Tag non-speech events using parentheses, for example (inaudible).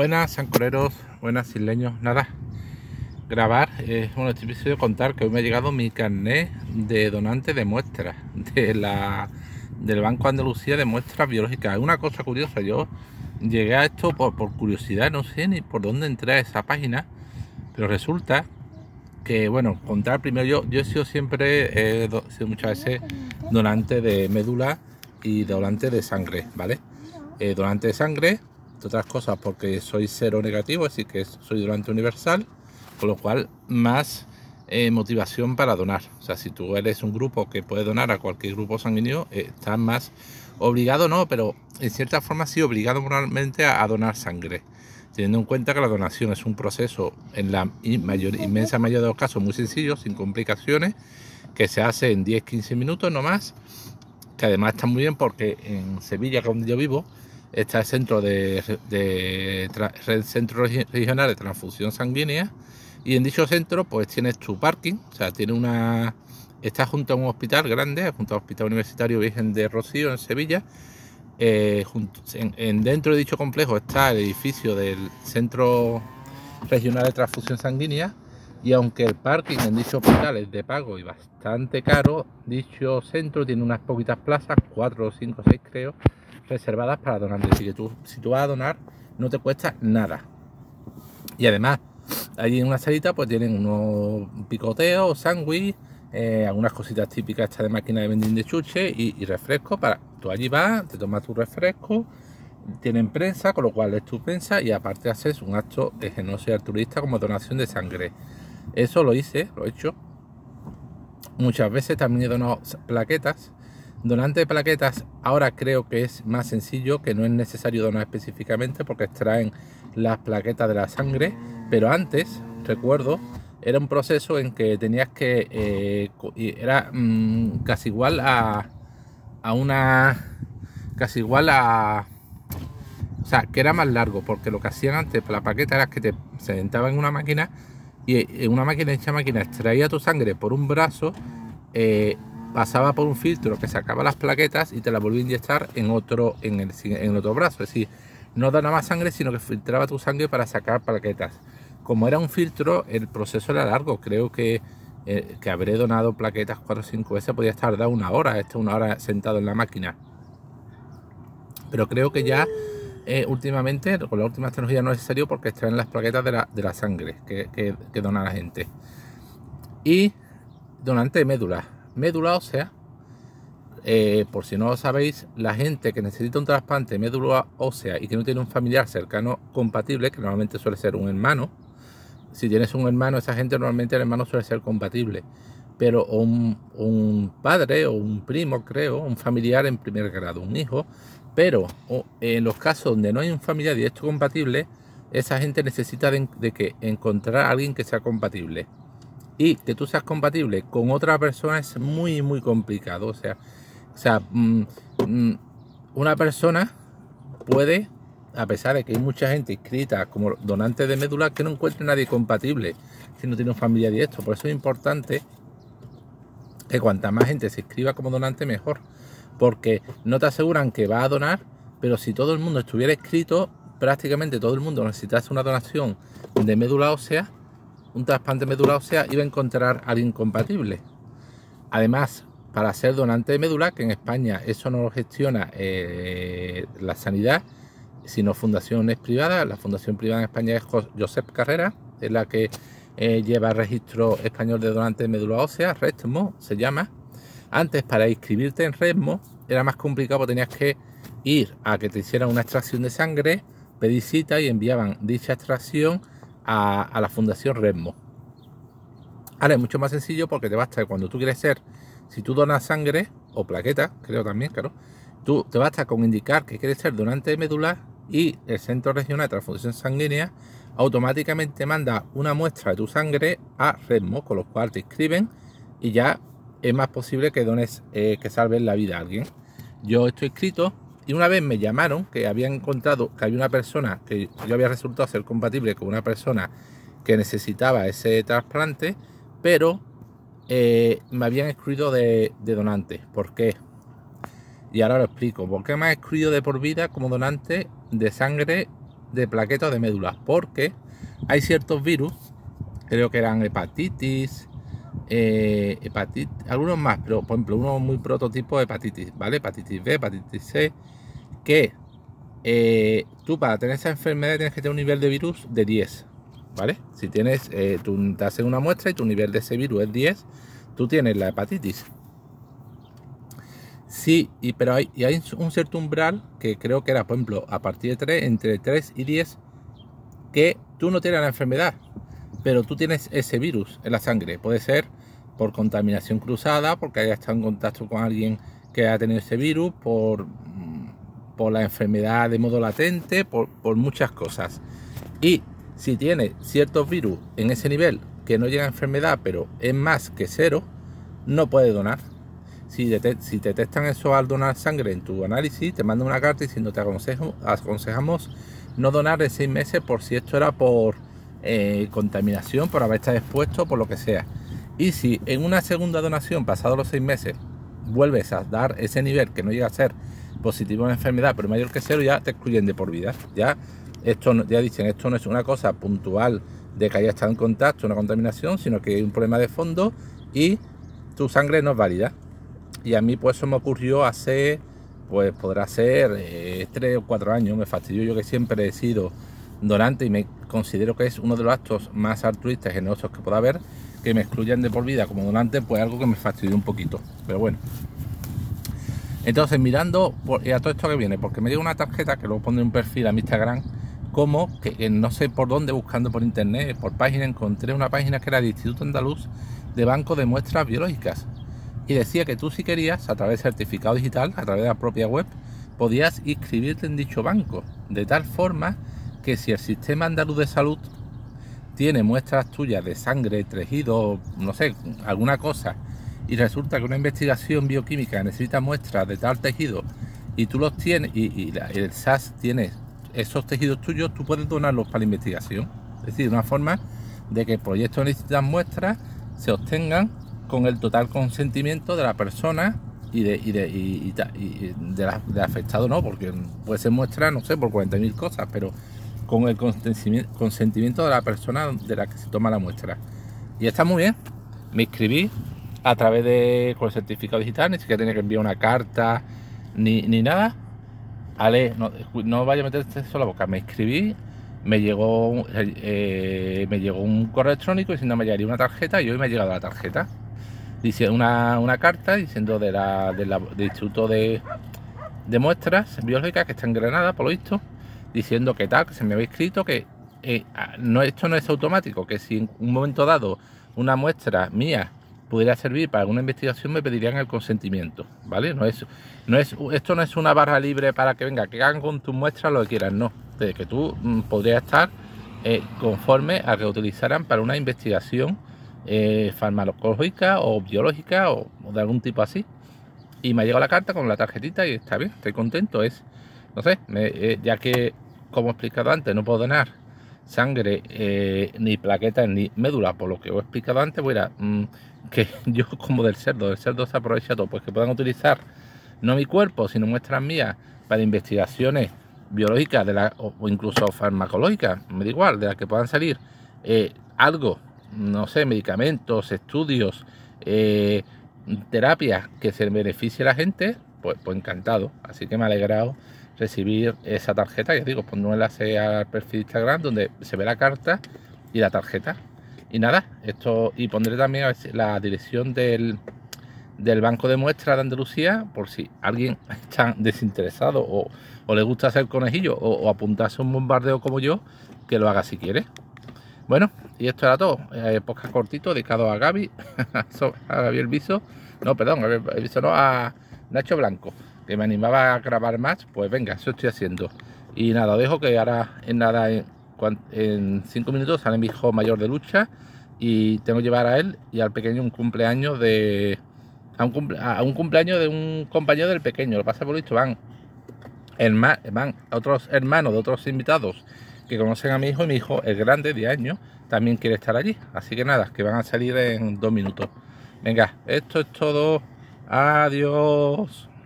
Buenas sancoreros, buenas isleños, nada, grabar, eh, bueno, episodio contar que hoy me ha llegado mi carnet de donante de muestras de la, del Banco Andalucía de Muestras Biológicas. Una cosa curiosa, yo llegué a esto por, curiosidad, no sé ni por dónde entré a esa página, pero resulta que, bueno, contar primero, yo, yo he sido siempre, he sido muchas veces donante de médula y donante de sangre, ¿vale? Eh, donante de sangre otras cosas porque soy cero negativo, así que soy donante universal, con lo cual más eh, motivación para donar. O sea, si tú eres un grupo que puede donar a cualquier grupo sanguíneo, eh, estás más obligado, no, pero en cierta forma sí obligado moralmente a, donar sangre. Teniendo en cuenta que la donación es un proceso en la mayor, inmensa mayoría de los casos muy sencillo, sin complicaciones, que se hace en 10-15 minutos no más, que además está muy bien porque en Sevilla, donde yo vivo, está el centro de, centro regional de transfusión sanguínea y en dicho centro pues tienes tu parking, o sea, tiene una está junto a un hospital grande, junto al Hospital Universitario Virgen de Rocío en Sevilla. Eh, en, dentro de dicho complejo está el edificio del Centro Regional de Transfusión Sanguínea y aunque el parking en dicho hospital es de pago y bastante caro, dicho centro tiene unas poquitas plazas, cuatro, cinco, seis creo, reservadas para donantes. Así que tú, si tú vas a donar, no te cuesta nada. Y además, allí en una salita pues tienen unos picoteos, sándwich, eh, algunas cositas típicas estas de máquina de vending de chuche y, refresco para tú allí vas, te tomas tu refresco, tienen prensa, con lo cual es tu prensa y aparte haces un acto de genoso y altruista como donación de sangre. Eso lo hice, lo he hecho. Muchas veces también he donado plaquetas Donante de plaquetas ahora creo que es más sencillo, que no es necesario donar específicamente porque extraen las plaquetas de la sangre, pero antes, recuerdo, era un proceso en que tenías que, eh, era mm, casi igual a, a una, casi igual a, o sea, que era más largo, porque lo que hacían antes para la plaqueta era que te sentaban en una máquina y en una máquina, máquina, extraía tu sangre por un brazo, eh, pasaba por un filtro que sacaba las plaquetas y te las volvía a inyectar en otro, en el, en otro brazo. Es decir, no daba más sangre, sino que filtraba tu sangre para sacar plaquetas. Como era un filtro, el proceso era largo. Creo que, eh, que habré donado plaquetas 4 o 5 veces, podía estar dado una hora, este una hora sentado en la máquina. Pero creo que ya eh, últimamente, con la última tecnología no es necesario porque extraen las plaquetas de la, de la sangre que, que, que dona la gente. Y donante de médula médula ósea, eh, por si no lo sabéis, la gente que necesita un trasplante de médula ósea y que no tiene un familiar cercano compatible, que normalmente suele ser un hermano, si tienes un hermano, esa gente normalmente el hermano suele ser compatible, pero un, padre o un primo, creo, un familiar en primer grado, un hijo, pero en los casos donde no hay un familiar directo compatible, esa gente necesita de, de que encontrar a alguien que sea compatible y que tú seas compatible con otra persona es muy, muy complicado. O sea, o sea mm, mm, una persona puede, a pesar de que hay mucha gente inscrita como donante de médula, que no encuentre nadie compatible si no tiene una familia directo. Por eso es importante que cuanta más gente se inscriba como donante, mejor. Porque no te aseguran que va a donar, pero si todo el mundo estuviera inscrito, prácticamente todo el mundo necesitase una donación de médula ósea un trasplante médula ósea iba a encontrar a alguien incompatible. Además, para ser donante de médula, que en España eso no lo gestiona eh, la sanidad, sino fundaciones privadas. La fundación privada en España es Josep Carrera, es la que eh, lleva registro español de donante de médula ósea, RESMO se llama. Antes, para inscribirte en RESMO, era más complicado porque tenías que ir a que te hicieran una extracción de sangre, pedir cita y enviaban dicha extracción a, la Fundación Redmo. Ahora es mucho más sencillo porque te basta cuando tú quieres ser, si tú donas sangre o plaqueta, creo también, claro, tú te basta con indicar que quieres ser donante de médula y el Centro Regional de Transfusión Sanguínea automáticamente manda una muestra de tu sangre a Redmo, con lo cual te inscriben y ya es más posible que dones, eh, que salves la vida a alguien. Yo estoy inscrito y una vez me llamaron que habían encontrado que había una persona que yo había resultado ser compatible con una persona que necesitaba ese trasplante, pero eh, me habían excluido de, donante. ¿Por qué? Y ahora lo explico. ¿Por qué me ha excluido de por vida como donante de sangre de plaquetas de médulas, porque hay ciertos virus, creo que eran hepatitis, eh, hepatitis, algunos más, pero por ejemplo, uno muy prototipo de hepatitis, ¿vale? Hepatitis B, hepatitis C, que eh, tú para tener esa enfermedad tienes que tener un nivel de virus de 10, ¿vale? Si tienes, eh, tú te haces una muestra y tu nivel de ese virus es 10, tú tienes la hepatitis. Sí, y, pero hay, hay un cierto umbral que creo que era, por ejemplo, a partir de 3, entre 3 y 10, que tú no tienes la enfermedad, pero tú tienes ese virus en la sangre. Puede ser por contaminación cruzada, porque hayas estado en contacto con alguien que ha tenido ese virus, por, por la enfermedad de modo latente, por, por muchas cosas. Y si tienes ciertos virus en ese nivel que no llega a enfermedad, pero es más que cero, no puedes donar. Si, si detectan eso al donar sangre en tu análisis, te mandan una carta diciendo te aconsejamos no donar en seis meses por si esto era por eh, contaminación, por haber estado expuesto, por lo que sea. Y si en una segunda donación, pasados los seis meses, vuelves a dar ese nivel que no llega a ser positivo en enfermedad, pero mayor que cero, ya te excluyen de por vida. Ya esto ya dicen, esto no es una cosa puntual de que haya estado en contacto, una contaminación, sino que hay un problema de fondo y tu sangre no es válida. Y a mí pues eso me ocurrió hace, pues podrá ser eh, tres o cuatro años, me fastidió yo que siempre he sido donante y me considero que es uno de los actos más altruistas y generosos que pueda haber, que me excluyan de por vida como donante, pues algo que me fastidió un poquito, pero bueno. Entonces mirando a todo esto que viene, porque me llega una tarjeta que luego pondré un perfil a mi Instagram, como que no sé por dónde, buscando por internet, por página, encontré una página que era del Instituto Andaluz de Banco de Muestras Biológicas. Y decía que tú si querías, a través de certificado digital, a través de la propia web, podías inscribirte en dicho banco, de tal forma que si el sistema andaluz de salud tiene muestras tuyas de sangre, tejido, no sé, alguna cosa, y resulta que una investigación bioquímica necesita muestras de tal tejido y tú los tienes y, el SAS tiene esos tejidos tuyos, tú puedes donarlos para la investigación. Es decir, una forma de que el proyecto necesita muestras se obtengan con el total consentimiento de la persona y de, y de, y, de, afectado no, porque puede ser muestra, no sé, por 40.000 cosas, pero con el consentimiento de la persona de la que se toma la muestra. Y está muy bien. Me inscribí a través de con el certificado digital, ni siquiera tenía que enviar una carta ni, ni nada. Ale, no, vaya a meterte eso a la boca. Me inscribí, me llegó, eh, me llegó un correo electrónico diciendo me llegaría una tarjeta y hoy me ha llegado la tarjeta dice una, una carta diciendo de la, del Instituto de, de, Muestras Biológicas que está en Granada, por lo visto, diciendo que tal, que se me había escrito que eh, no, esto no es automático, que si en un momento dado una muestra mía pudiera servir para alguna investigación me pedirían el consentimiento, ¿vale? No es, no es, esto no es una barra libre para que venga, que hagan con tus muestras lo que quieran, no, de que tú mm, podrías estar eh, conforme a que utilizaran para una investigación eh, farmacológica o biológica o, de algún tipo así. Y me ha llegado la carta con la tarjetita y está bien, estoy contento. Es, no sé, eh, ya que, como he explicado antes, no puedo donar sangre, eh, ni plaquetas, ni médula, por lo que os he explicado antes, pues era mm, que (laughs) yo como del cerdo, del cerdo se aprovecha todo, pues que puedan utilizar no mi cuerpo, sino muestras mías para investigaciones biológicas de la, o, incluso farmacológicas, me da igual, de las que puedan salir algo no sé, medicamentos, estudios, eh, terapias que se beneficie a la gente, pues, pues encantado. Así que me ha alegrado recibir esa tarjeta. Ya digo, pues no enlace al perfil de Instagram donde se ve la carta y la tarjeta. Y nada, esto, y pondré también la dirección del, del Banco de Muestras de Andalucía, por si alguien (laughs) está desinteresado o, le gusta hacer conejillo o, o apuntarse un bombardeo como yo, que lo haga si quiere. Bueno, y esto era todo. Eh, podcast cortito dedicado a Gaby, (laughs) a Gaby el Viso. No, perdón, no, a Nacho Blanco, que me animaba a grabar más. Pues venga, eso estoy haciendo. Y nada, dejo que ahora en nada, en, cinco minutos sale mi hijo mayor de lucha y tengo que llevar a él y al pequeño un cumpleaños de. A un, a un cumpleaños de un compañero del pequeño. Lo pasa por esto, van, van otros hermanos de otros invitados que conocen a mi hijo y mi hijo, el grande de años, también quiere estar allí. Así que nada, que van a salir en dos minutos. Venga, esto es todo. Adiós.